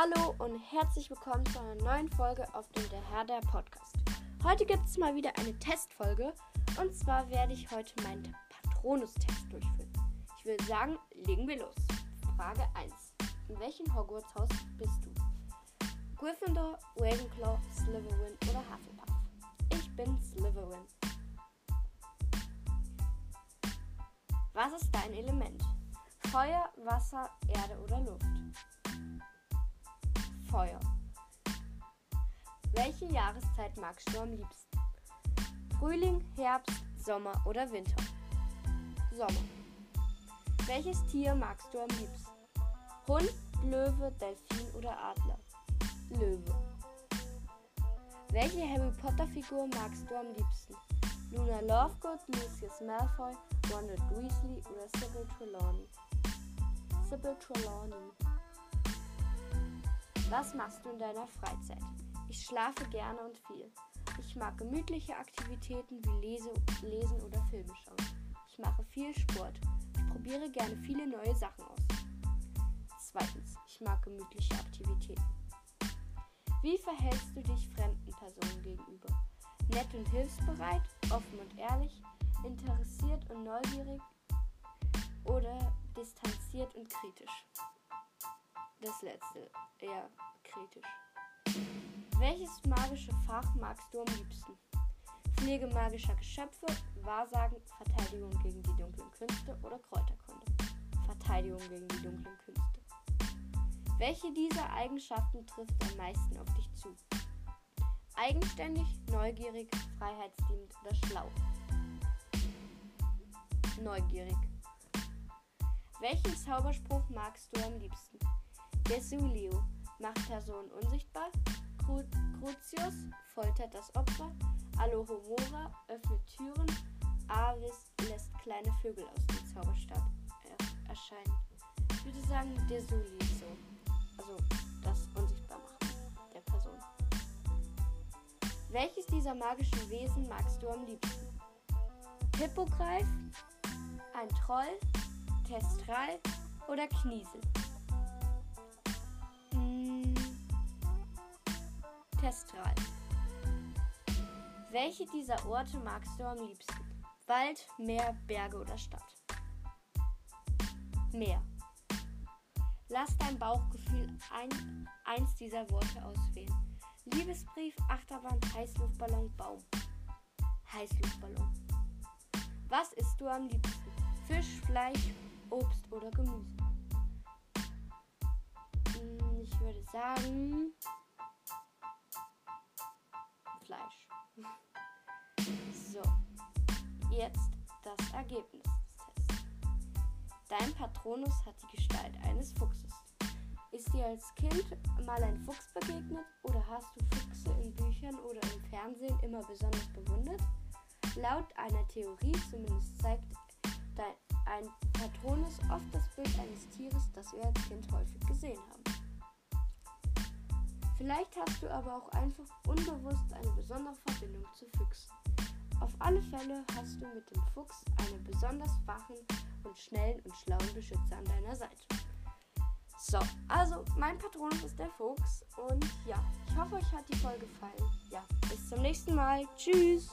Hallo und herzlich willkommen zu einer neuen Folge auf dem Der Herr der Podcast. Heute gibt es mal wieder eine Testfolge und zwar werde ich heute meinen Patronus-Test durchführen. Ich würde sagen, legen wir los. Frage 1. In welchem Hogwarts-Haus bist du? Gryffindor, Ravenclaw, Slytherin oder Hufflepuff? Ich bin Slytherin. Was ist dein Element? Feuer, Wasser, Erde oder Luft? Feuer. Welche Jahreszeit magst du am liebsten? Frühling, Herbst, Sommer oder Winter? Sommer. Welches Tier magst du am liebsten? Hund, Löwe, Delfin oder Adler? Löwe. Welche Harry Potter Figur magst du am liebsten? Luna Lovegood, Lucius Malfoy, Ronald Weasley oder Sybil Trelawney? Sybil Trelawney. Was machst du in deiner Freizeit? Ich schlafe gerne und viel. Ich mag gemütliche Aktivitäten wie Lese, Lesen oder Filme schauen. Ich mache viel Sport. Ich probiere gerne viele neue Sachen aus. Zweitens, ich mag gemütliche Aktivitäten. Wie verhältst du dich fremden Personen gegenüber? Nett und hilfsbereit, offen und ehrlich, interessiert und neugierig oder distanziert und kritisch? Das letzte, eher kritisch. Welches magische Fach magst du am liebsten? Pflege magischer Geschöpfe, Wahrsagen, Verteidigung gegen die dunklen Künste oder Kräuterkunde? Verteidigung gegen die dunklen Künste. Welche dieser Eigenschaften trifft am meisten auf dich zu? Eigenständig, neugierig, freiheitsliebend oder schlau? Neugierig. Welchen Zauberspruch magst du am liebsten? Desulio macht Personen unsichtbar. Cru Crucius foltert das Opfer. Alohomora öffnet Türen. Avis lässt kleine Vögel aus dem Zauberstab er erscheinen. Ich würde sagen Desulio so. Also das Unsichtbarmachen der Person. Welches dieser magischen Wesen magst du am liebsten? Hippogreif, ein Troll, Testral oder Kniesel? Testral. Welche dieser Orte magst du am liebsten? Wald, Meer, Berge oder Stadt? Meer. Lass dein Bauchgefühl ein, eins dieser Worte auswählen. Liebesbrief, Achterbahn, Heißluftballon, Baum. Heißluftballon. Was isst du am liebsten? Fisch, Fleisch, Obst oder Gemüse? Hm, ich würde sagen jetzt das Ergebnis des Tests. Dein Patronus hat die Gestalt eines Fuchses. Ist dir als Kind mal ein Fuchs begegnet oder hast du Füchse in Büchern oder im Fernsehen immer besonders bewundert? Laut einer Theorie zumindest zeigt dein, ein Patronus oft das Bild eines Tieres, das wir als Kind häufig gesehen haben. Vielleicht hast du aber auch einfach unbewusst eine besondere Verbindung zu Füchsen. Auf alle Fälle hast du mit dem Fuchs einen besonders wachen und schnellen und schlauen Beschützer an deiner Seite. So, also mein Patron ist der Fuchs und ja, ich hoffe, euch hat die Folge gefallen. Ja, bis zum nächsten Mal. Tschüss.